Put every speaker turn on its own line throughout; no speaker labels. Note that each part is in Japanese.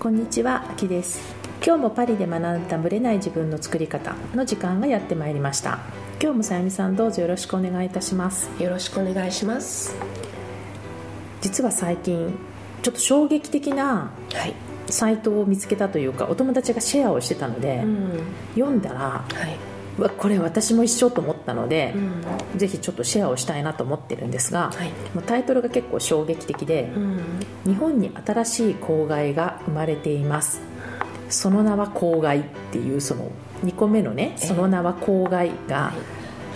こんにちは、あきです。今日もパリで学んだブレない自分の作り方の時間がやってまいりました。今日もさゆみさんどうぞよろしくお願いいたします。
よろしくお願いします。
実は最近ちょっと衝撃的な
はい、
サイトを見つけたというかお友達がシェアをしてたので、
ん、
読んだら
はい、
うわこれ私も一緒と思ったので、
ん、
ぜひちょっとシェアをしたいなと思ってるんですが、
はい、
タイトルが結構衝撃的で、
ん、
日本に新しい公害が生まれています。その名は公害っていうその2個目のね
ええ。
その名は公害が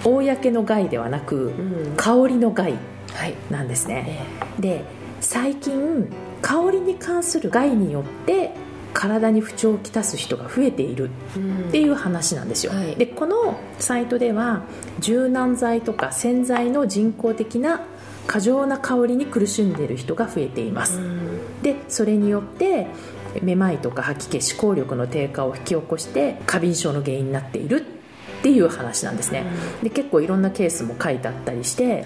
公の害ではなく
うん。
香りの害
はい、
なんですね。
え。
で最近香りに関する害によって体に不調をきたす人が増えている
ー、
っていうう話なんですよ、
はい。
でこのサイトでは柔軟剤とか洗剤の人工的な過剰な香りに苦しんでいる人が増えています、
ん、
でそれによってめまいとか吐き気思考力の低下を引き起こして過敏症の原因になっているっていう話なんですね、で結構いろんなケースも書いてあったりして、
はい、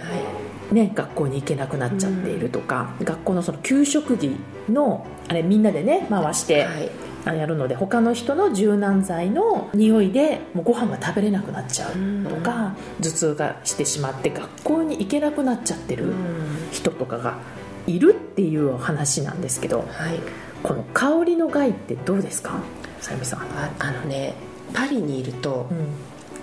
ね、学校に行けなくなっちゃっているとか、学校のその給食着のあれみんなでね回して、
はい、
あやるので他の人の柔軟剤の匂いでもうご飯が食べれなくなっちゃうとか、頭痛がしてしまって学校に行けなくなっちゃってる
うん、
人とかがいるっていう話なんですけど
はい、
この香りの害ってどうですか？さゆみさん、
あ、あのね、パリにいると
うん、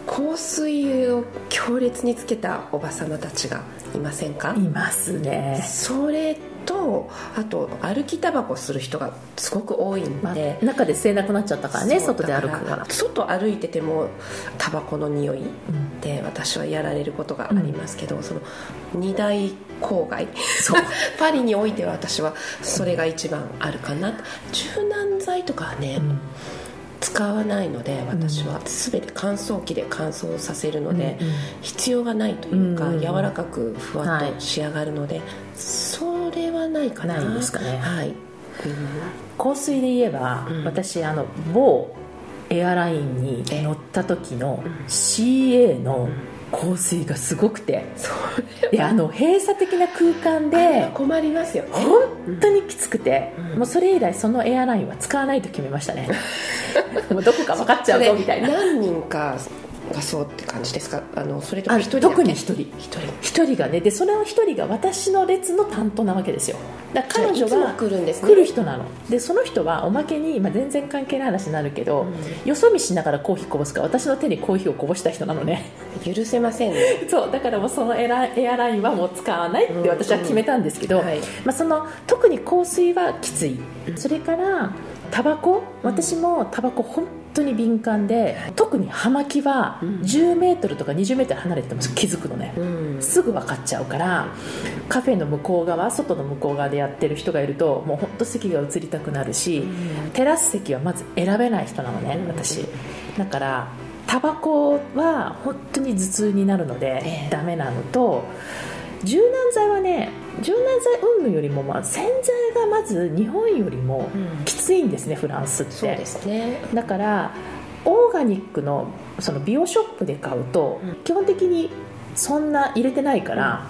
香水を強烈につけたおばさまたちがいませんか？
いますね、
それとあと歩きタバコする人がすごく多いん
まあ
で、
中で吸えなくなっちゃったからね外で歩く
だ
から
外歩いててもタバコの匂い
うん。
で私はやられることがありますけど、その二大郊外。
そう。
パリにおいては私はそれが一番あるかな。柔軟剤とかはね、
うん
使わないので私は。全て乾燥機で乾燥させるので、
うんうん。
必要がないというか、
うんうん
柔らかくふわっと仕上がるので、それはないかな。
ないですかね。
はい、うん
香水で言えば、
うん。
私あの某エアラインに乗った時の CA の香水がすごくて、であの閉鎖的な空間で
困りますよね。
本当にきつくて、
うん。
もうそれ以来そのエアラインは使わないと決めましたね。もうどこか分かっちゃうぞみたいな。
何人かがそうって感じですか？あのそれとも
あ
一人
特に一人。
一人。
一人がね。でその一人が私の列の担当なわけですよ。だ彼女が
来るんですね。
来る人なの。でその人はおまけに、まあ、全然関係ない話になるけど、よそ見しながらコーヒーこぼすから私の手にコーヒーをこぼした人なのね。
許せませんね。
そうだからもうそのエラエアラインはもう使わないって私は決めたんですけど、
うんはい。
まあ、その特に香水はきつい。それからタバコ？私もタバコ本当に敏感で特に葉巻は
うん。
10メートルとか20メートル離れてても気づくのね、
うん。
すぐ分かっちゃうからカフェの向こう側外の向こう側でやってる人がいるともう本当席が移りたくなるし、テラス席はまず選べない人なのね
うん。
私。だからタバコは本当に頭痛になるので
ええ。
ダメなのと柔軟剤はね柔軟剤云々よりもまあ洗剤がまず日本よりも
うん。
きついんですねフランスって。
そうですね。
だからオーガニックのその美容ショップで買うと、
うん。
基本的にそんな入れてないから、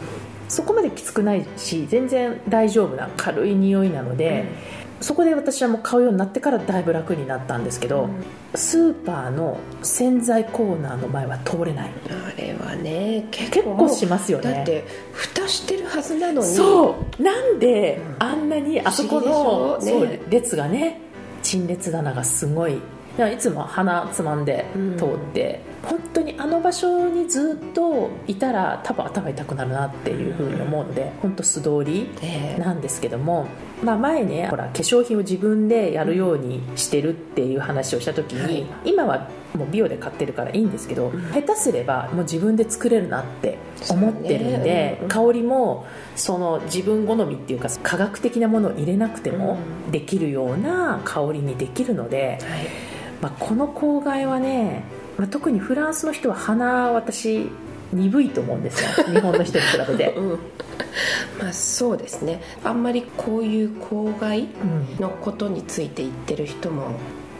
そこまできつくないし全然大丈夫な軽い匂いなので、そこで私はもう買うようになってからだいぶ楽になったんですけど、
うん
スーパーの洗剤コーナーの前は通れない。
あれはね結
結
構
構しますよね。
だって蓋してるはずなのに。
そう。なんで
うん。
あんなにあそこの、
ね。
列がね陳列棚がすごい。いつも鼻つまんで通って、本当にあの場所にずっといたら多分頭痛くなるなっていうふうに思うので本当素通り
ええ。
なんですけども、まあ、前ねほら化粧品を自分でやるようにしてるっていう話をした時に、
はい。
今はもう美容で買ってるからいいんですけど、
ん。
下手すればもう自分で作れるなって思ってるんで、香りもその自分好みっていうか科学的なものを入れなくても
うん。
できるような香りにできるので、
はい。
まあ、この公害はね、まあ、特にフランスの人は鼻私鈍いと思うんですよ。日本の人に比べて。
うん。まあそうですね。あんまりこういう公害
うん
のことについて言ってる人も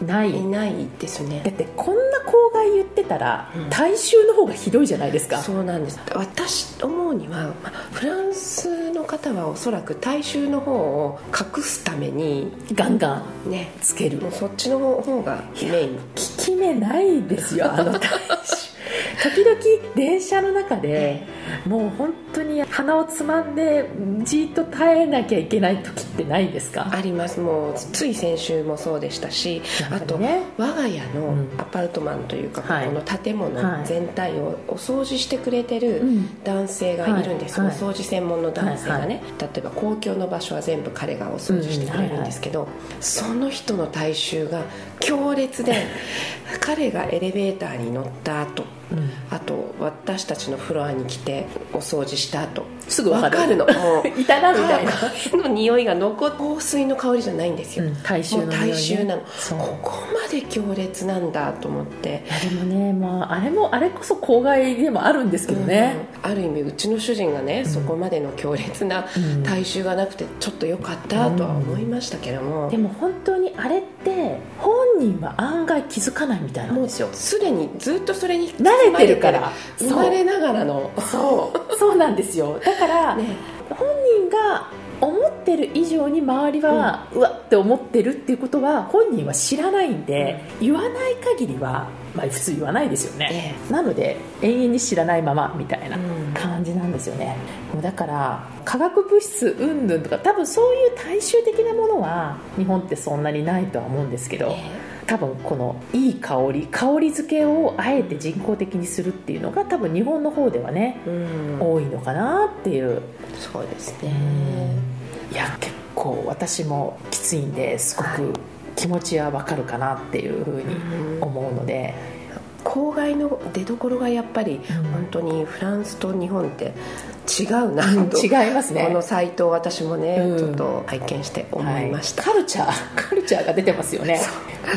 ない。
いないですね。
だってこんな公害言ってたら、
うん。
大衆の方がひどいじゃないですか。
そうなんです。私思うにはまあフランスの方はおそらく大衆の方を隠すために
ガンガン
ね。
つける。
もうそっちの方がメイン。
効き目ないですよあの大衆。時々電車の中でもう本当に鼻をつまんでじーっと耐えなきゃいけない時ってないですか？
あります。もうつい先週もそうでしたし、あと我が家の
うん。
アパートマンというか、
はい。
この建物
はい。
全体をお掃除してくれてる
うん。
男性がいるんです、
はい。はい。
お掃除専門の男性がね、例えば公共の場所は全部彼がお掃除してくれるんですけど、その人の体臭が強烈で彼がエレベーターに乗った後
うん。
あと私たちのフロアに来てお掃除した後。
すぐわかる
わの。もう
いたなみたいな、
彼の匂いが残っ香水の香りじゃないんですよ、
うん、大衆のね。
大衆なの。ここまで強烈なんだと思って。
でもね、まあ、あれもあれこそ公害でもあるんですけどね、
うん。ある意味うちの主人がね、そこまでの強烈な
うん。
体臭がなくてちょっと良かったとは思いましたけども、
でも本当にあれって本人は案外気づかないみたいなん
もう
ですよ。
すでにずっとそれに
慣れてるから
生まれながらの。
そう。そうなんですよ。だから、
ね。
本人が思ってる以上に周りは、うわって思ってるっていうことは本人は知らないんで、言わない限りは、まあ、普通言わないですよね、なので永遠に知らないままみたいな
うん。
感じなんですよね、もうだから化学物質云々とか多分そういう大衆的なものは日本ってそんなにないとは思うんですけど、多分このいい香り香り付けをあえて人工的にするっていうのが多分日本の方ではね、
うん。
多いのかなっていう。
そうですね。
いや結構私もきついんですごく気持ちはわかるかなっていうふうに思うので、
郊外の出どころがやっぱり本当にフランスと日本って違うな
違いますね。
このサイトを私もね、
うん。
ちょっと拝見して思いました、
はい。カルチャーカルチャーが出てますよね。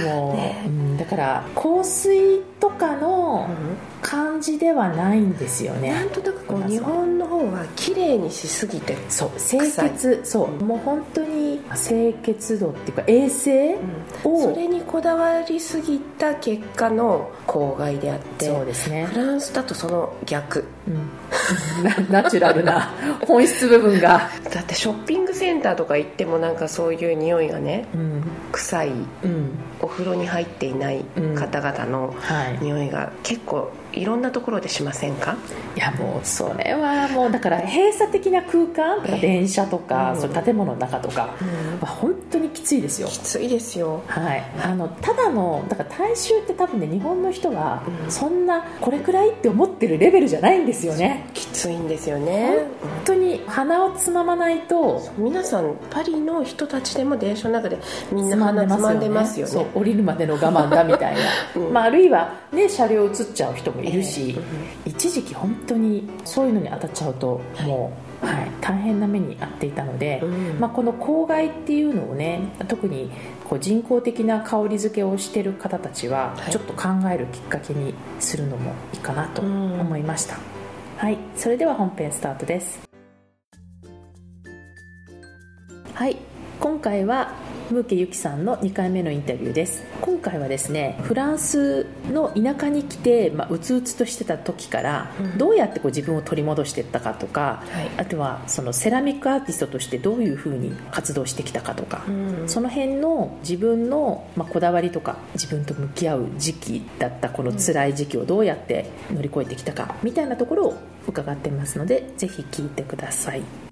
もう、
ね。
うん。だから香水とかの
うん
感じではないんですよね、
なんとなくこう日本の方は綺麗にしすぎて
そう。清潔。そう。もう本当に清潔度っていうか衛生を、
それにこだわりすぎた結果の郊外であって
そうですね。
フランスだとその逆。
うん。ナ ナチュラルな本質部分が、
だってショッピングセンターとか行ってもなんかそういう匂いがね
うん。
臭い
うん。
お風呂に入っていない方々の
はい、
匂いが結構いろんなところでしませんか？
いやもうそれはもうだから閉鎖的な空間とか
え
電車とか、
うん。
そ建物の中とかは本当にきついですよ。
きついですよ。
はい、あのただのだから大衆って多分ね日本の人は
うん。
そんなこれくらいって思ってるレベルじゃないんですよね。
きついんですよね。
本当に鼻をつままないと
皆さんパリの人たちでも電車の中でみん
つ
な鼻つまんでますよね。
そう降りるまでの我慢だみたいな、
うん。
まあ、あるいは、ね、車両映っちゃう人もいるし、一時期本当にそういうのに当たっちゃうともう、はい、大変な目に遭っていたので、
うん。
まあ、この公害っていうのをね特にこう人工的な香り付けをしてる方たちは
はい。
ちょっと考えるきっかけにするのもいいかなと
うん。
思いました、はい。それでは本編スタートですはい。今回はムーケユキさんの2回目のインタビューです。今回はですねフランスの田舎に来て、まあ、うつうつとしてた時から、
うん。
どうやってこう自分を取り戻していったかとか、
はい。
あとはそのセラミックアーティストとしてどういうふうに活動してきたかとか、
うん。
その辺の自分の、まあ、こだわりとか自分と向き合う時期だったこの辛い時期をどうやって乗り越えてきたかみたいなところを伺ってますのでぜひ聞いてください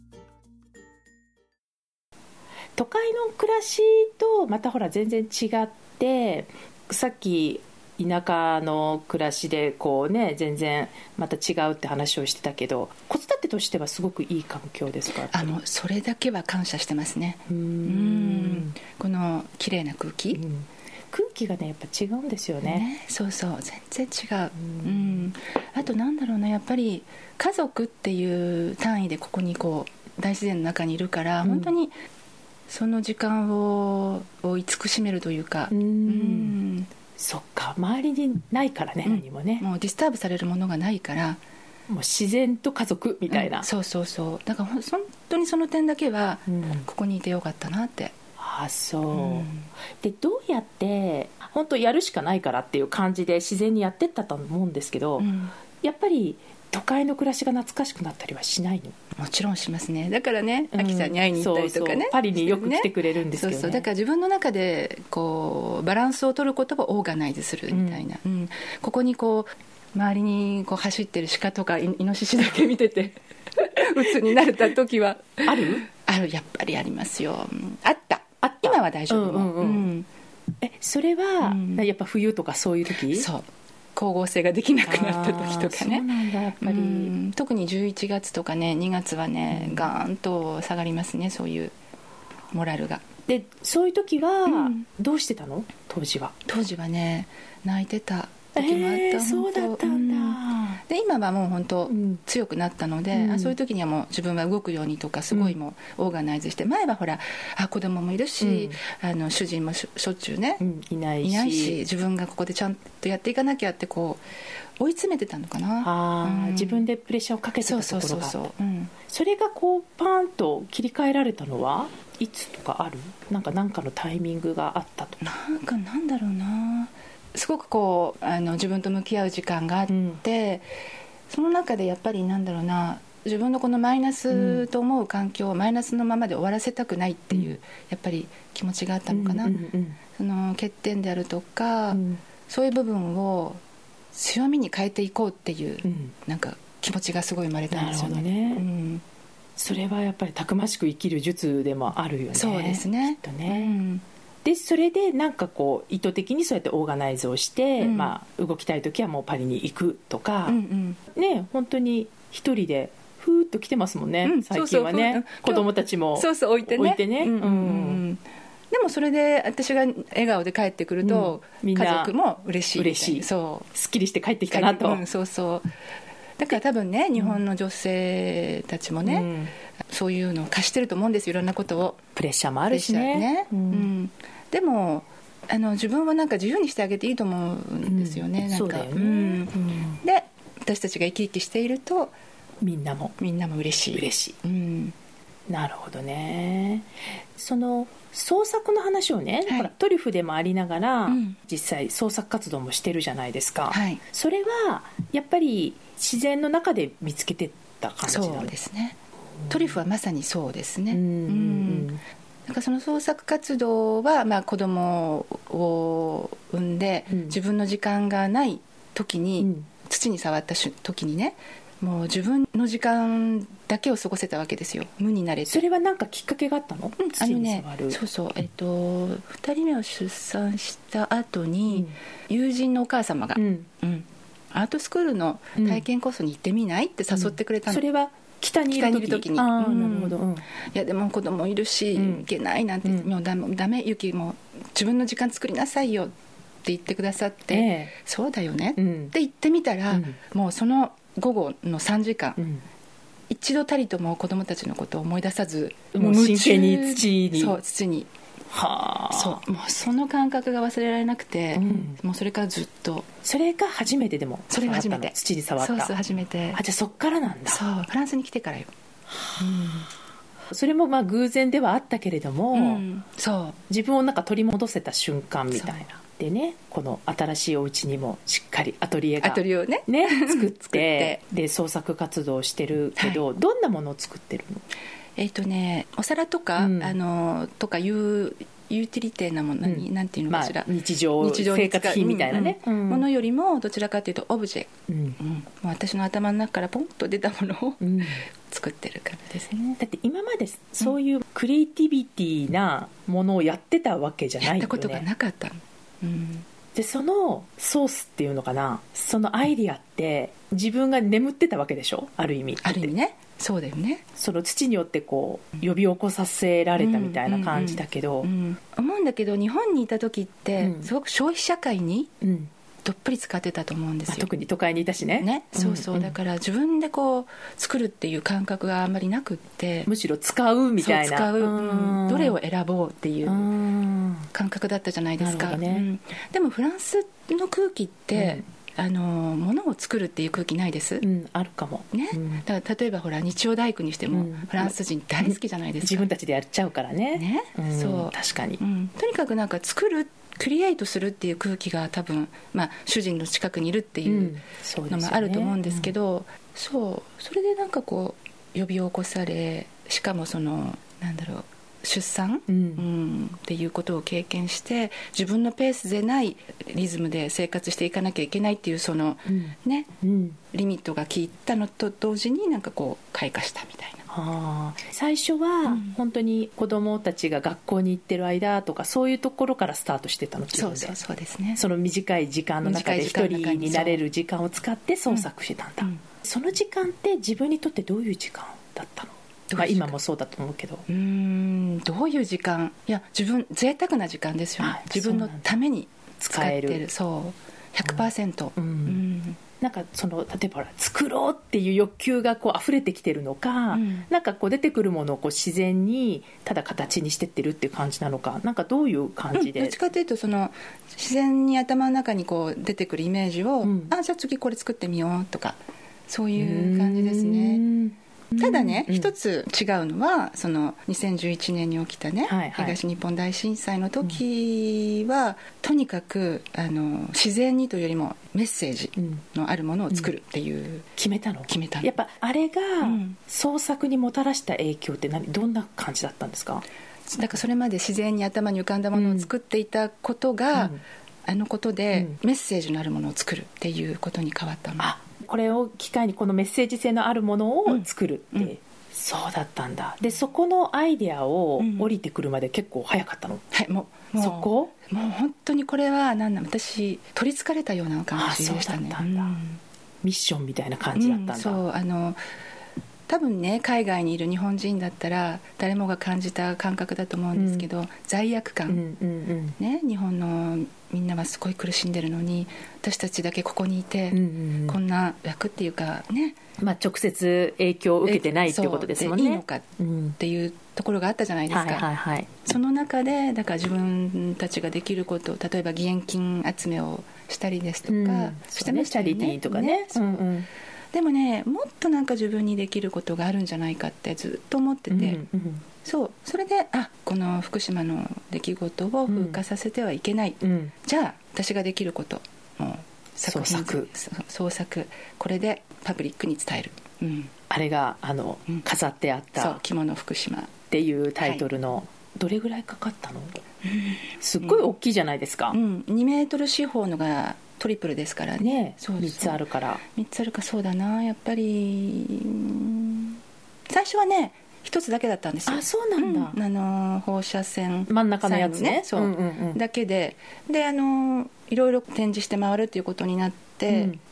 都会の暮らしとまたほら全然違ってさっき田舎の暮らしでこうね全然また違うって話をしてたけど子育てとしてはすごくいい環境ですか？
あもうそれだけは感謝してますね。
う
ん。この綺麗な空気、
うん。空気がねやっぱ違うんですよね。
ね。そうそう。全然違う、うん。あとなんだろうなやっぱり家族っていう単位でここにこう大自然の中にいるから、
うん。
本当にその時間をを慈しめるというか、
うん。
うん。
そっか。周りにないからね、
うん。
何もね。
もう disturb されるものがないから。
もう自然と家族みたいな、
うん。そうそうそう。だからほん本当にその点だけは
うん。
ここにいてよかったなって、
あそう、
うん。
でどうリアって本当やるしかないからっていう感じで自然にやってったと思うんですけど、
うん。
やっぱり都会の暮らしが懐かしくなったりはしないの？
もちろんしますね。だからね
うん。
秋さんに会いに行ったりとかね、
そうそう。パリによく来てくれるんですけどね。
そうそうだから自分の中でこうバランスを取ることをオーガナイズするみたいな、うん。ここにこう周りにこう走ってる鹿とかイイノシシだけ見てて 鬱になれた時は。
ある？
あるやっぱりありますよ。うんあった。
あった。
今は大丈夫。も
うんうん。うん。えそれは、
うん。
やっぱ冬とかそういう時？
そう光合成ができなくなった時とかね。特に11月とかね2月はね、
うん。
ガーンと下がりますねそういうモラルが。
でそういう時は
うん。
どうしてたの？当時は。
当時はね泣いてた時もあった、
えー、そうだったんだ、
うんで今はもう本当、
うん。
強くなったので、
うん。
あそういう時にはもう自分が動くようにとかすごいもうオーガナイズして前はほらあ子供もいるし、あの主人もしょしょっちゅうね、
うん、いないし。
いないし自分がここでちゃんとやっていかなきゃってこう追い詰めてたのかな。
自分でプレッシャーをかけて
そう
たところが。
そうそうそう、う。ん、
それがこうパーンと切り替えられたのはいつとかある？なんか何かのタイミングがあったとか。
なんかなんだろうなすごくこうあの自分と向き合う時間があって、その中でやっぱりなんだろうな自分のこのマイナスと思う環境をマイナスのままで終わらせたくないっていう、
うん。
やっぱり気持ちがあったのかな、
うんうん
その欠点であるとか、
うん。
そういう部分を強みに変えていこうっていう、
うん。
なんか気持ちがすごい生まれたんですよね。
ね。
うん。
それはやっぱりたくましく生きる術でもあるよね
そうですね。
きっとね、
うん
でそれでなんかこう意図的にそうやってオーガナイズをして、
うん。
まあ、動きたい時はもうパリに行くとか、
うんうん
ね本当に一人でふーっと来てますもんね、
うん
最近はね。子供たちも
そうそう置いてね。
置いてね。
うんうんうん。でもそれで私が笑顔で帰ってくると、家族も嬉しい
嬉しい。
そう。
すっきりして帰ってきたなと、
うんそうそう。だから多分ね日本の女性たちもね、
うん。
そういうのを貸してると思うんですよ。いろんなことを。
プレッシャーもあるしね。
ね。
う
うんんでもあの自分はなんか自由にしてあげていいと思うんですよね、
うん。
なんか。
ね、
うん。
うん。
で私たちが生き生きしていると
みんなも
みんなも嬉しい。
嬉しい。
うん。
なるほどね。その創作の話をね、
はい。
ほらトリュフでもありながら、
うん。
実際創作活動もしてるじゃないですか、
はい。
それはやっぱり自然の中で見つけてった感じなの？
そうですね。トリュフはまさにそうですね。
うん。
うんなんかその創作活動は、まあ、子供を産んで、
うん。
自分の時間がない時に、
うん。
土に触ったし時にねもう自分の時間だけを過ごせたわけですよ。無になれて。
それは何かきっかけがあったの、
うんあのねそうそう。えっと2人目を出産した後に、友人のお母様が、
うん。
うん。アートスクールの体験コースに行ってみない？って誘ってくれたの、
それは北にいる時
北に。
ああ
うん。
なるほど、うん。
いやでも子供いるし、
うん。
行けないなんて、
うん。
もうダメダメユキもう自分の時間作りなさいよって言ってくださって、
ええ。
そうだよね、っ
うん。
て言ってみたら、
うん。
もうその午後の3時間、
うん。
一度たりとも子供たちのことを思い出さず
もう真剣に土に。
そう土に
はあ。
そう。もうその感覚が忘れられなくて、
うん。
もうそれからずっと。
それが初めてでも
それが初めて。
土に触った。
そうそう初めて。
あじゃあそっからなんだ。
そうフランスに来てからよ、
それもまあ偶然ではあったけれども、
うん。そう。
自分をなんか取り戻せた瞬間みたいな。
そ
でねこの新しいお家にもしっかりアトリエが
アトリエをね
ね、作って
作って。
で創作活動をしてるけど、どんなものを作ってるの？
えっ、とねお皿とか、
うん。
あのとかいうユーティリティなものに、
うん。
なんていうの
まあ
かしら、
日常
日常に使う
生活費みたいなね、
うん
うん。
ものよりもどちらかというとオブジェ、
うん。
私の頭の中からポンと出たものを
うん。
作ってる感じですね、
だって今までそういうクリエイティビティなものをやってたわけじゃないよね。
やったことがなかった。の、うん、
でそのソースっていうのかな。そのアイディアって自分が眠ってたわけでしょ？ある意味
ある意味ねそうだよね、
その土によってこう呼び起こさせられたみたいな感じだけど、
うん、思うんだけど日本にいた時って、
うん。
すごく消費社会に
うん。
どっぷり使ってたと思うんです
まあ
よ、
特に都会にいたしね。
ね、そうそう、だから自分でこう作るっていう感覚があんまりなくって。
むしろ使うみたいな。
使う、うん。どれを
選
選ぼうっていう
うん。
感覚だったじゃないですか、
ね。
うん。でもフランスの空気って、あの物を作るっていう空気ないです、
うんあるかも、
ね？
うん。
だから例えばほら日曜大工にしても、
うん。
フランス人大好きじゃないですか、
自分たちでやっちゃうからね。
ね？
うん
そう。
確かに。
う、ん、とにかくなんか作るクリエイトするっていう空気が多分、まあ、主人の近くにいるっていうのもあると思うんですけど、そう。それでなんかこう呼び起こされしかもそのなんだろう出産、うん、うん、っていうことを経験して自分のペースでないリズムで生活していかなきゃいけないっていうその、うん、ね、うん、リミットが効いたのと同時になんかこう開花したみたいな。
最初は本当に子供たちが学校に行ってる間とかそういうところからスタートしてたの
そうそうそうですね。
その短い時間の中で一人になれる時間を使って創作してたんだ、その時間って自分にとってどういう時間だったの？まあ、今もそうだと思うけど。
うんどういう時間？いや自分贅沢な時間ですよね、はい、自分のために使ってる。るそう。100%、うん、うん。
なんかその例えば作ろうっていう欲求がこう溢れてきてるのか、うん、なんかこう出てくるものをこう自然にただ形にしてってるっていう感じなのかなんかどういう感じで、
うん、どっちかというとその自然に頭の中にこう出てくるイメージを、うん、あじゃあ次これ作ってみようとかそういう感じですね。ただね、うん、一つ違うのはその2011年に起きたね、はいはい、東日本大震災の時は、うん、とにかくあの自然にというよりもメッセージのあるものを作るっていう、うん、
決めたの？
決めた
やっぱあれが創作にもたらした影響って何どんな感じだったんですか？
だからそれまで自然に頭に浮かんだものを作っていたことが、あのことでメッセージのあるものを作るっていうことに変わったの。
これを機会にこのメッセージ性のあるものを作るって、うん。うん、そうだったんだ。でそこのアイデアを降りてくるまで結構早かったの、
はいもう
そこ？
もう本当にこれは何だ私取りつかれたような感じでしたね。
ミッションみたいな感じだったんだ、
そうあの多分ね海外にいる日本人だったら誰もが感じた感覚だと思うんですけど、うん、罪悪感、うんうんうん、ね、日本のみんなはすごい苦しんでるのに私たちだけここにいて、うんうんうん、こんな役っていうかね。
まあ、直接影響を受けてないっていうことですもんね。い
いのかっていうところがあったじゃないですか、はいはいはい、その中でだから自分たちができること例えば義援金集めをしたりですとか、うん、
してましたりね。とかね、ね。うんうん
でもねもっとなんか自分にできることがあるんじゃないかってずっと思ってて、うんうん、そう。それであこの福島の出来事を風化させてはいけない、うん、じゃあ私ができること。もう
作品
創作。これでパブリックに伝える、
うん、あれがあの、うん、飾ってあった「
着物福島」
っていうタイトルの、はい、どれぐらいかかったの、すっごい大きいじゃないですか、
うん、2メートル四方のがトリプルですからね。ね
そう。3つあるから。
3つあるかそうだなやっぱり。最初はね一つだけだったんですよ。
あそうなんだ、
うん、あの放射線
真ん中のやつね。
そう、うんうんうん、だけで。であのいろいろ展示して回るっていうことになって、うん、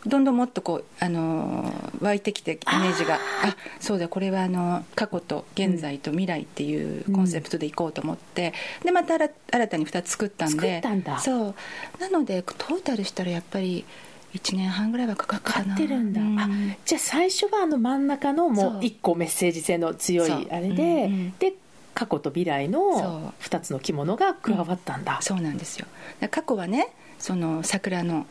どんどんもっとこうあの湧いてきてイメージが。あそうだこれはあの過去と現在と未来っていうコンセプトでいこうと思って、うん、でまた新たに2つ作ったんでそう。なのでトータルしたらやっぱり1年半ぐらいはかか
ってるんだ、うん、あじゃあ最初はあの真ん中のもう。1個メッセージ性の強いあれで、う。んうん、で過去と未来の2つの着物が加わったんだ、
そうなんですよ。過去はねその桜の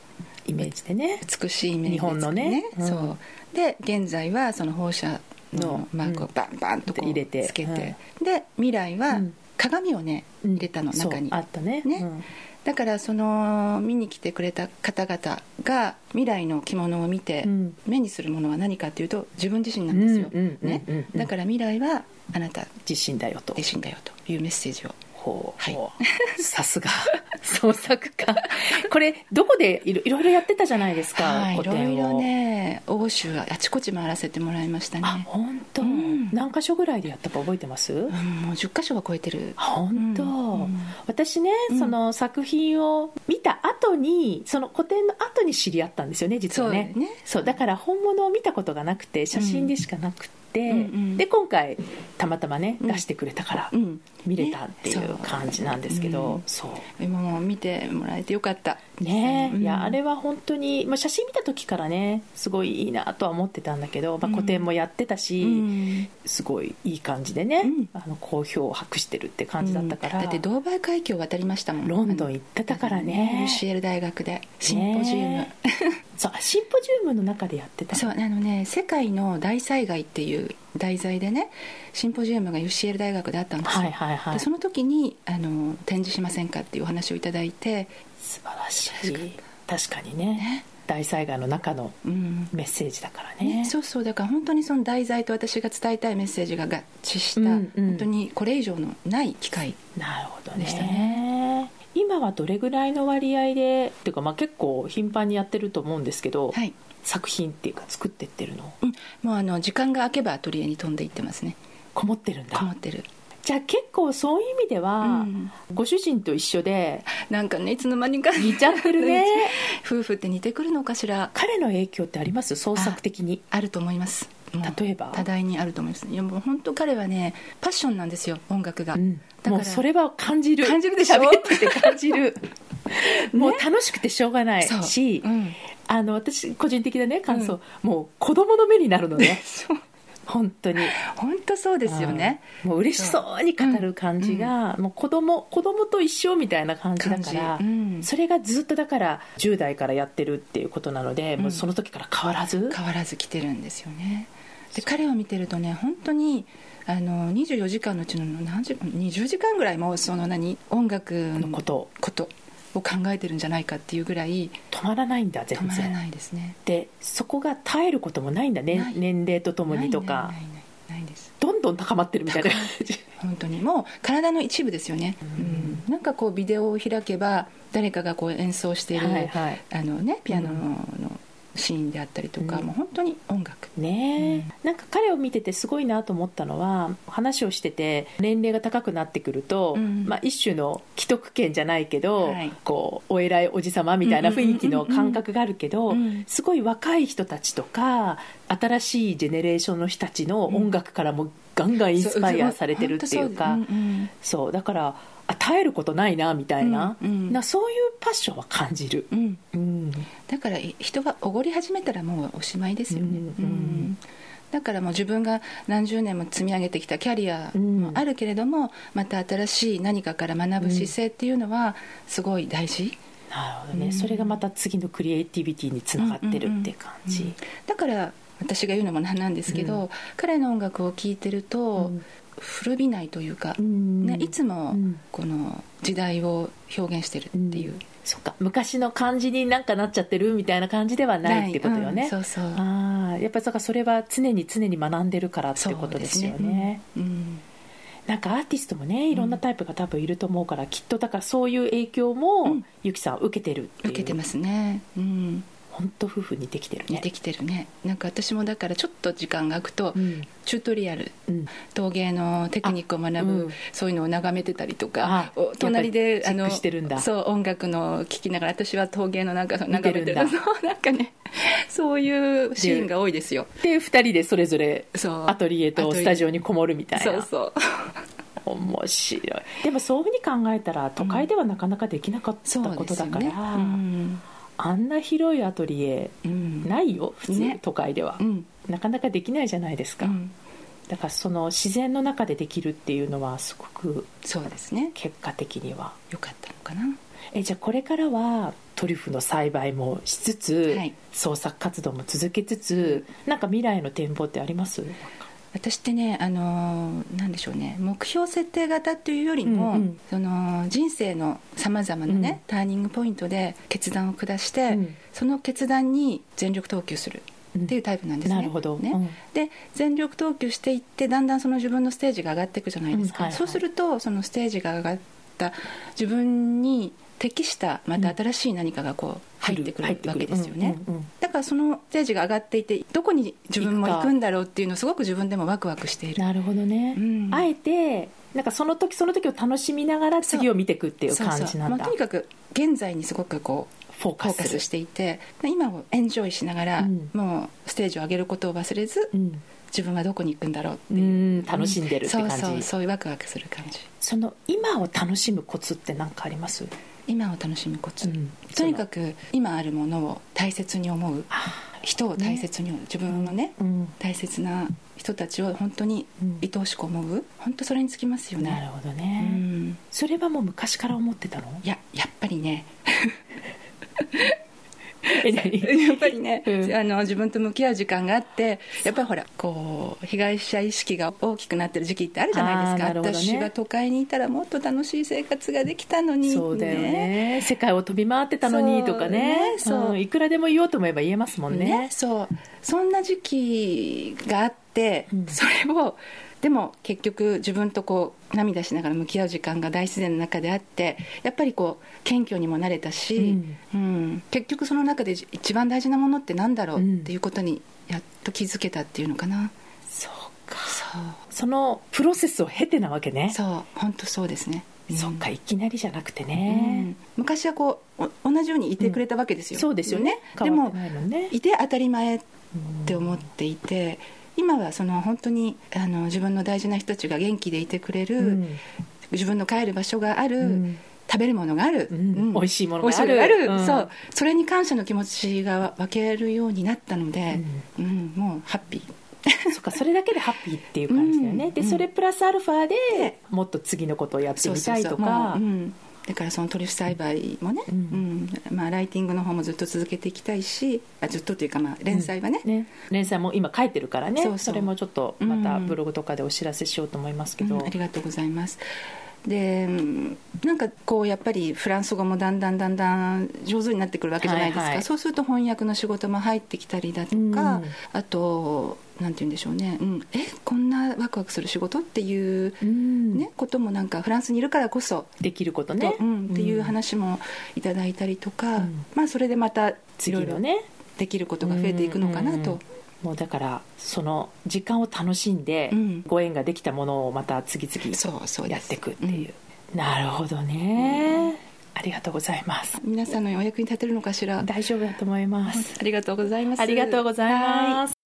イメージでね。
美しいイメージで、
ね、日本のね、
そう。で現在はその放射のマークをバンバンとこう入れて。つけて、で未来は鏡をね入れたの中に。
あったね。
ね、だからその見に来てくれた方々が未来の着物を見て目にするものは何かっていうと自分自身なんですよ、ね、だから未来はあなた
自身だよと。
自身だよというメッセージを
ほう、はい、さすが 創作家。これどこでいろいろやってたじゃないですか、
はい、いろいろね欧州あちこち回らせてもらいましたね。
本当、うん、何箇所ぐらいでやったか覚えてます、うん、
もう10箇所は超えてる。
本当、うん、私ね、その作品を見た後にその個展の後に知り合ったんですよね実はね。そうだから本物を見たことがなくて写真でしかなくて、うんうん、で今回たまたまね出してくれたから見れたっていう感じなんですけど、
そう。今も見てもらえてよかった。
ね、いやあれは本当に、まあ、写真見た時からねすごいいいなとは思ってたんだけど、まあ、個展もやってたし、すごいいい感じでね、あの好評を博してるって感じだったから、
だってドーバー海峡渡りましたもん。
ロンドン行ってたからね。
UCL 大学で。シンポジウム、ね
そうシンポジウムの中でやってた。
そうあのね「世界の大災害」っていう題材でねシンポジウムが UCL 大学であったんですよ、
はいはいはい。
でその時にあの展示しませんかっていうお話をいただいて、
素晴らしい。確かにね。大災害の中の
うん。
メッセージだからね。
ね、そうそう。だから本当にその題材と私が伝えたいメッセージが合致した、
うんうん。
本当にこれ以上のない機会
なるほど
でした
ね今はどれぐらいの割合でっていうかまあ結構頻繁にやってると思うんですけど、
はい、
作品っていうか作ってってるの？
うん、もうあの時間が空けばアトリエに飛んでいってますね。
こもってるんだ。
こもってる。
じゃあ結構そういう意味では、
うん。
ご主人と一緒で
なんかねいつの間にか
似ちゃってるね。
夫婦って似てくるのかしら。
彼の影響ってあります？創作的に。
あると思います
例えば。
多大にあると思いますいやもう本当彼はねパッションなんですよ音楽が、
うん。
だから
もうそれは感じる。
感じるでしょ？
喋ってて感じる。もう楽しくてしょうがないし、
う。ん。
あの私個人的なね感想、
うん。
もう子供の目になるのね。本当に。
本当そうですよね。
うん。もう嬉しそうに語る感じが、もう子供子供と一緒みたいな感じだから、
うん。
それがずっとだから10代からやってるっていうことなので、
うん。
もうその時から変わらず。
変わらず来てるんですよねで彼を見てるとね本当にあの24時間のうちの何時20時間ぐらいもその何音楽の
のこと。
ことを考えてるんじゃないかっていうぐらい
止まらないんだ全然
止まらないですね。
でそこが耐えることもないんだね年齢とともにとか。
ないです。
どんどん高まってるみたいな。感じ
本当に。もう体の一部ですよね、うん。なんかこうビデオを開けば誰かがこう演奏している、
はいはい。
あのね、ピアノの,、シーンであったりとか、
うん。
もう本当に音楽。
ねえ、なんか彼を見ててすごいなと思ったのは話をしてて年齢が高くなってくると、
うん。
まあ、一種の既得権じゃないけど、
はい。
こうお偉いおじさまみたいな雰囲気の感覚があるけど、
うんうんうんうん。
すごい若い人たちとか新しいジェネレーションの人たちの音楽からもガンガンインスパイアされてるっていうか、
そう
だからあ耐えることないなみたいな,、
うんうん
なそういうパッションは感じる、
うん。
うん、
だからい人がおごり始めたらもうおしまいですよね、
うんうん
だからもう自分が何十年も積み上げてきたキャリアもあるけれども、また新しい何かから学ぶ姿勢っていうのはすごい大事、
なるほどね、
うん
それがまた次のクリエイティビティにつながってるっていう感じ、
うん。だから私が言うのもなんなんですけど、
うん。
彼の音楽を聴いてると、
うん。
古びないというか、
うん。
ね、いつも
うん。
この時代を表現してるっていう、
そっか。昔の感じになんかなっちゃってるみたいな感じではないってことよね、
うんそうそう。
ああやっぱりそれは常に常に学んでるからってことですよね。
そうですね。うん。
なんかアーティストもねいろんなタイプが多分いると思うから、きっとだからそういう影響も、
うん。
ゆきさんは受けてるっていう。
受けてますね、うん、
本当夫婦にできてるね。
似てきてるね。なんか私もだからちょっと時間が空くと、
うん。
チュートリアル
うん。
陶芸のテクニックを学ぶ、
あうん。
そういうのを眺めてたりとか隣で
やっぱりチェックしてるんだ。
そう音楽の聴きながら私は陶芸のなんか眺めてる。そうなんかねそういうシーンが多いですよ。
で2人でそれぞれアトリエとスタジオにこもるみたいな。
そうそう。
面白い。でもそういうふうに考えたら都会ではなかなかできなかったことだから、
うん
あんな広いアトリエ
うん。
ないよ普通、
ね。
都会では、
うん。
なかなかできないじゃないですか、
うん。
だからその自然の中でできるっていうのはすごく
そうですね。
結果的には。
よかったのかな。
えじゃあこれからはトリュフの栽培もしつつ、
はい。
創作活動も続けつつなんか未来の展望ってあります？
私ってねあのーなんでしょうね目標設定型っていうよりも、
うんうん。
その人生のさまざまなね、ターニングポイントで決断を下して、
うん。
その決断に全力投球するっていうタイプなんですね。
なるほど。
ね。
うん。
で全力投球していってだんだんその自分のステージが上がっていくじゃないですか、
うん。はいはい。
そうするとそのステージが上がった自分に適したまた新しい何かがこう入ってくるわけですよね。
うんうんうん
だからそのステージが上がっていてどこに自分も行くんだろうっていうのをすごく自分でもワクワクしている。
なるほどね、
うん。
あえてなんかその時その時を楽しみながら次を見ていくっていう。感じなんだ。
そうそうもう。とにかく現在にすごくこう
フォーカス。
していてで今をエンジョイしながら、
うん。
もうステージを上げることを忘れず、
うん。
自分はどこに行くんだろうって
う
いう、
ん楽しんでるって感じ、
そうそうそういうワクワクする感じ。
その今を楽しむコツって何かあります？
今を楽しむコツ、
うん。
とにかく今あるものを大切に思う。人を大切に思う、自分のね、
うん。
大切な人たちを本当に
うん。
愛おしく思う。本当それにつきますよね。
なるほど
う
ね、
ん。
それはもう昔から思ってたの？
いややっぱりね やっぱりね、
うん。
あの自分と向き合う時間があってやっぱりほらこう被害者意識が大きくなってる時期ってあるじゃないですか、
ね。
私が都会にいたらもっと楽しい生活ができたのに
そうだよね。世界を飛び回ってたのにとかね。
そうねそう。ん。
いくらでも言おうと思えば言えますもんね。
ねそう。そんな時期があって、
うん。
それをでも結局自分とこう涙しながら向き合う時間が大自然の中であってやっぱりこう謙虚にもなれたし、うん。結局その中で一番大事なものってなんだろう
うん。
っていうことにやっと気づけたっていうのかな、
そうか。
そう。
そのプロセスを経てなわけね。
そう。本当そうですね、うん。
そっかいきなりじゃなくて
う
ね
ん、昔はこうお同じようにいてくれたわけですよ、
そうですよね。
でも
変わってないもんね。
いて当たり前っ
って
思っていて今はその本当にあの自分の大事な人たちが元気でいてくれる、
うん。
自分の帰る場所がある、
うん。
食べるものがある、
うん。美味しいものがある。
そう。それに感謝の気持ちが分けるようになったので、うん。もうハッピー。
そっかそれだけでハッピーっていう感じだよね、でそれプラスアルファでもっと次のことをやってみたいと
そうそうそう。
か
だからそのトリュフ栽培もね、
う
うん。んまあ、ライティングの方もずっと続けていきたいしあずっとというか、まあ、連載はね,、
ね。連載も今書いてるからね。
そうそう。
れもちょっとまた
うん。
ブログとかでお知らせしようと思いますけど、
うん。ありがとうございます。でうんなんかこうやっぱりフランス語もだんだんだんだん上手になってくるわけじゃないですか、
はいはい。
そうすると翻訳の仕事も入ってきたりだとか、
うん。
あとなんて言うんでしょうね、うん、えこんなワクワクする仕事っていう、
うん。
ねこともなんかフランスにいるからこそ
できることね。
と、うん、っていう話もいただいたりとか、
うん。
まあそれでまたいろいろできることが増えていくのかなと、
うんもうだからその時間を楽しんで、
うん。
ご縁ができたものをまた次々
そうそうです。
やっていくっていう。なるほどね、ありがとうございます。
皆さんのお役に立てるのかしら。
大丈夫だと思います。
ありがとうございます。
ありがとうございます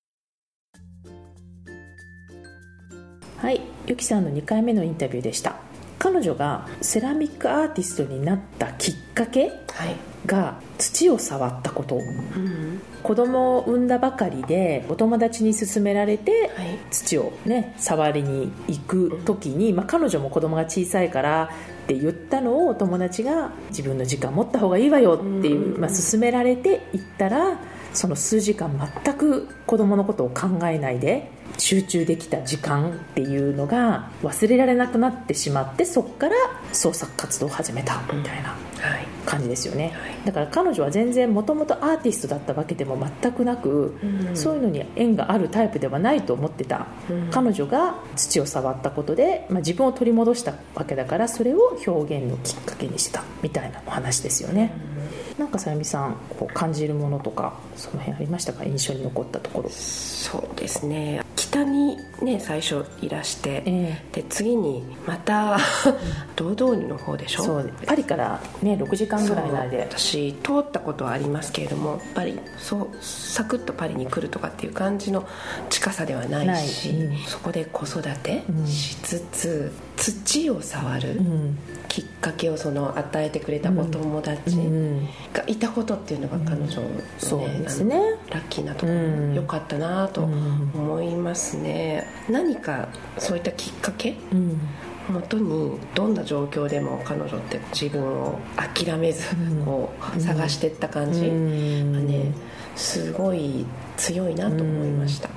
はいゆきさんの2回目のインタビューでした。彼女がセラミックアーティストになったきっかけ
はい、
が土を触ったこと。
うん
子供を産んだばかりでお友達に勧められて
はい。
土をね触りに行く時に、まあ、彼女も子供が小さいからって言ったのをお友達が自分の時間持った方がいいわよっていう、
うん。
まあ、勧められて行ったらその数時間全く子供のことを考えないで集中できた時間っていうのが忘れられなくなってしまってそこから創作活動を始めたみたいな。
はい
感じですよね、
はい。
だから彼女は全然もともとアーティストだったわけでも全くなく、
うん。
そういうのに縁があるタイプではないと思ってた、
うん。
彼女が土を触ったことで、まあ、自分を取り戻したわけだからそれを表現のきっかけにしたみたいなお話ですよね、なんかさゆみさんこう感じるものとかその辺ありましたか？印象に残ったところ。
そうですね。北にね最初いらして、
え
で次にまた堂々の方でしょ？
そうパリからね6時間ぐらい内
そう
で
私通ったことはありますけれどもやっぱりそうサクッとパリに来るとかっていう感じの近さではないし
うん。
そこで子育て
うん。
しつつ、土を触る。
うん
きっかけをその与えてくれたお友達
うん
がいたことっていうのが彼女の、ね
そうですね。
ラッキーなところ、
うん。
よかったなと
うん
思いますね。何かそういったきっかけ？
うん。
もとにどんな状況でも彼女って自分を諦めず
うん。
こう探していった感じが
うん。
ねすごい強いなと思いました、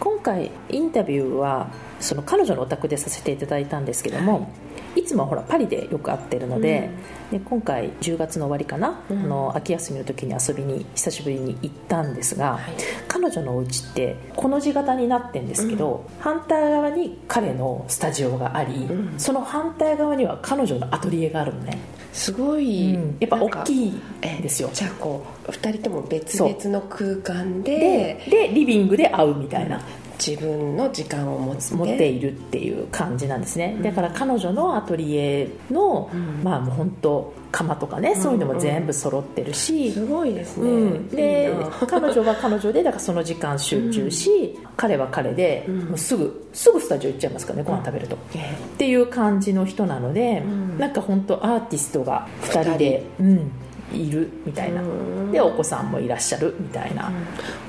今回インタビューはその彼女のお宅でさせていただいたんですけども、い、つもほらパリでよく会ってるので,、で今回10月の終わりかな、
うん。
あの秋休みの時に遊びに久しぶりに行ったんですが、
はい。
彼女のお家ってこの字型になってるんですけど、反対側に彼のスタジオがあり、
うん。
その反対側には彼女のアトリエがあるのね、
すごい、
やっぱ大
い
きいんですよ。
じゃあこう2人とも別々の空間で
ででリビングで会うみたいな、
自分の時間を持つ
持っているっていう感じなんですね、だから彼女のアトリエの、
うん。
まあもう本当釜とかね、そういうのも全部揃ってるし、
すごいですね、
うん、で彼女は彼女でだからその時間集中し、彼は彼で、
うん。
もうすぐすぐスタジオ行っちゃいますからねご飯食べると、
え
っていう感じの人なので、
ん。
なんか本当アーティストが2人でうん、いるみたいな、
うん
でお子さんもいらっしゃるみたいな、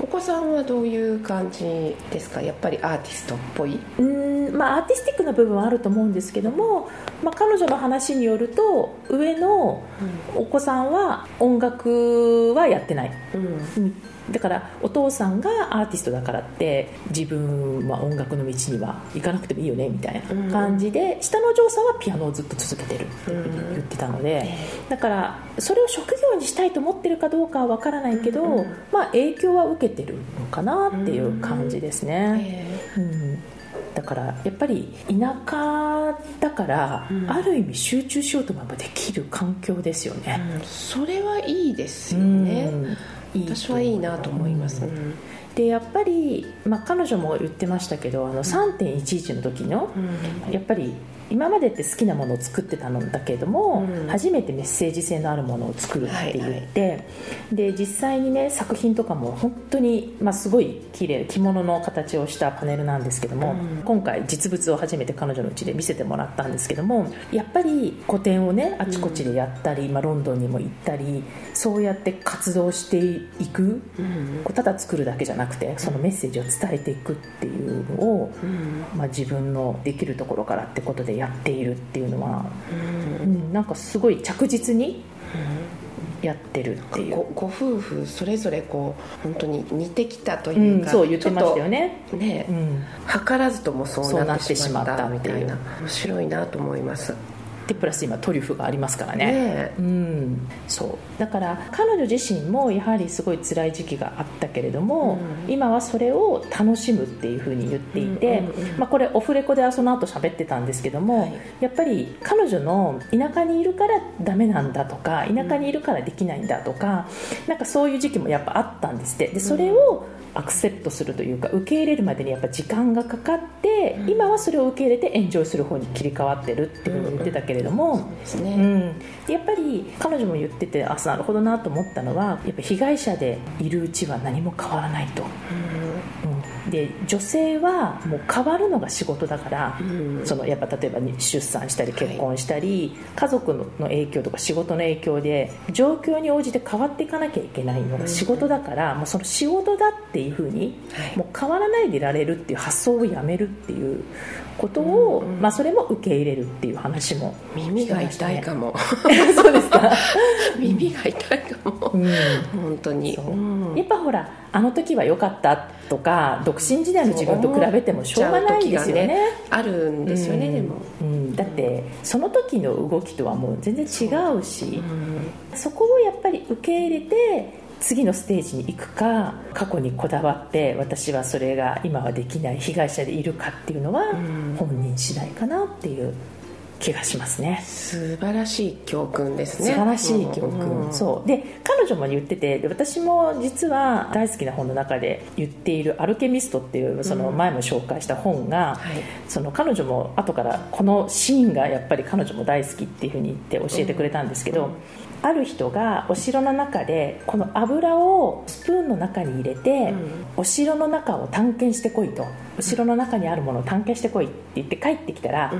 お子さんはどういう感じですか？やっぱりアーティストっぽい？
うんうんまあ、アーティスティックな部分はあると思うんですけども、まあ、彼女の話によると上のお子さんは音楽はやってない、
うん
だからお父さんがアーティストだからって自分は音楽の道には行かなくてもいいよねみたいな感じで、下のお嬢さんはピアノをずっと続けてるって言ってたので、だからそれを職業にしたいと思ってるかどうかは分からないけど、まあ、影響は受けてるのかなっていう感じですね。うん。だからやっぱり田舎だから、ある意味集中しようと思えばできる環境ですよね。
それはいいですよね、
うん
私はいいなと思います、
うん。でやっぱり、まあ、彼女も言ってましたけどあの3.11の時の、やっぱり今までって好きなものを作ってたんだけれども、
うん。
初めてメッセージ性のあるものを作るって言って、で実際にね作品とかも本当に、まあ、すごい綺麗着物の形をしたパネルなんですけども、
うん。
今回実物を初めて彼女の家で見せてもらったんですけどもやっぱり個展をねあちこちでやったり、まあ、ロンドンにも行ったりそうやって活動していく、ただ作るだけじゃなくてそのメッセージを伝えていくっていうのを、
うん。
まあ、自分のできるところからってことでやっているっていうのは、
うん。
うん、なんかすごい着実にやってるっていう、
ごご夫婦それぞれこう本当に似てきたと
う、
いうんか、
そう言ってましたよね、
ね、
うん、
図らずともそうなってしまったみたいな。面白いなと思います
でプラス今トリュフがありますからね。
ね
うん、そう。だから彼女自身もやはりすごい辛い時期があったけれども、
うん。
今はそれを楽しむっていうふうに言っていて、
うんうんうん
まあ、これオフレコでその後喋ってたんですけども、
はい。
やっぱり彼女の田舎にいるからダメなんだとか田舎にいるからできないんだとか、なんかそういう時期もやっぱあったんですって。でそれをアクセプトするというか受け入れるまでにやっぱ時間がかかって、今はそれを受け入れてエンジョイする方に切り替わってるっていうふうに言ってたけれども、
ですね、
うん、でやっぱり彼女も言っててあなるほどなと思ったのはやっぱ被害者でいるうちは何も変わらないと、うん、で女性はもう変わるのが仕事だから、
うん。
そのやっぱ例えばに出産したり結婚したり、家族の影響とか仕事の影響で状況に応じて変わっていかなきゃいけないのが仕事だから、もうその仕事だっていうふうに、
はい。
もう変わらないでいられるっていう発想をやめるっていうことを、まあ、それも受け入れるっていう話も
耳が痛いかも。
そうですか、
耳が痛いかも、
うん。
本当に。
そう。
うん。
やっぱほらあの時は良かったとか独身時代の自分と比べてもしょうがないですよね。
あるんですよね、
うん。
でも、
うん、だってその時の動きとはもう全然違うし
うん。
そこをやっぱり受け入れて次のステージに行くか過去にこだわって私はそれが今はできない被害者でいるかっていうのは
ん。
本人次第かなっていう気がしますね。
素晴らしい教訓ですね。
素晴らしい教訓、
うん。
そう。で彼女も言っててで私も実は大好きな本の中で言っている「アルケミスト」っていうその前も紹介した本が、
はい。
その彼女も後からこのシーンがやっぱり彼女も大好きっていうふうに言って教えてくれたんですけど、ある人がお城の中でこの油をスプーンの中に入れて、お城の中を探検してこいと。お城の中にあるものを探検してこいって言って帰ってきたら、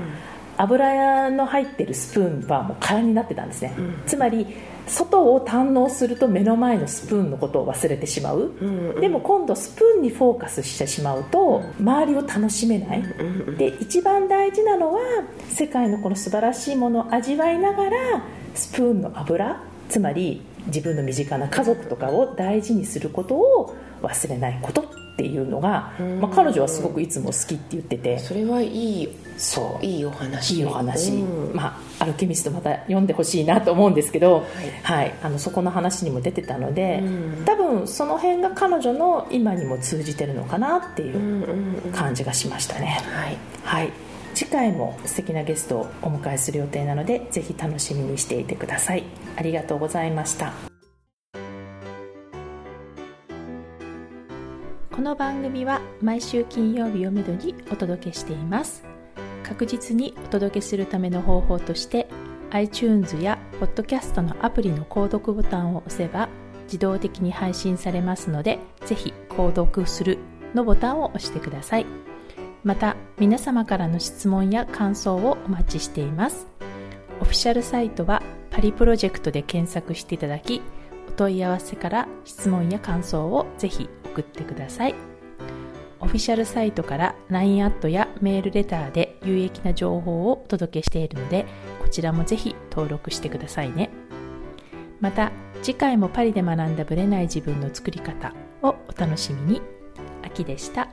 油の入ってるスプーンはもう空になってたんですね、つまり外を堪能すると目の前のスプーンのことを忘れてしまう、でも今度スプーンにフォーカスしてしまうと周りを楽しめない、で一番大事なのは世界のこの素晴らしいものを味わいながらスプーンの油つまり自分の身近な家族とかを大事にすることを忘れないことっていうのが、まあ、彼女はすごくいつも好きって言ってて。
それはいい
そう
いいお話。
いいお話、
うん。
まあ、アルケミストまた読んでほしいなと思うんですけど、はい。あのそこの話にも出てたので、
うん。
多分その辺が彼女の今にも通じてるのかなっていう感じがしましたね、
はい。
はい次回も素敵なゲストをお迎えする予定なのでぜひ楽しみにしていてください。ありがとうございました。この番組は毎週金曜日をめどにお届けしています。確実にお届けするための方法として iTunes や Podcast のアプリの購読ボタンを押せば自動的に配信されますのでぜひ購読するのボタンを押してください。また皆様からの質問や感想をお待ちしています。オフィシャルサイトはパリプロジェクトで検索していただきお問い合わせから質問や感想をぜひ送ってください。
オフィシャルサイトから LINE アットやメールレターで有益な情報をお届けしているのでこちらもぜひ登録してくださいね。また次回もパリで学んだブレない自分の作り方をお楽しみに。秋でした。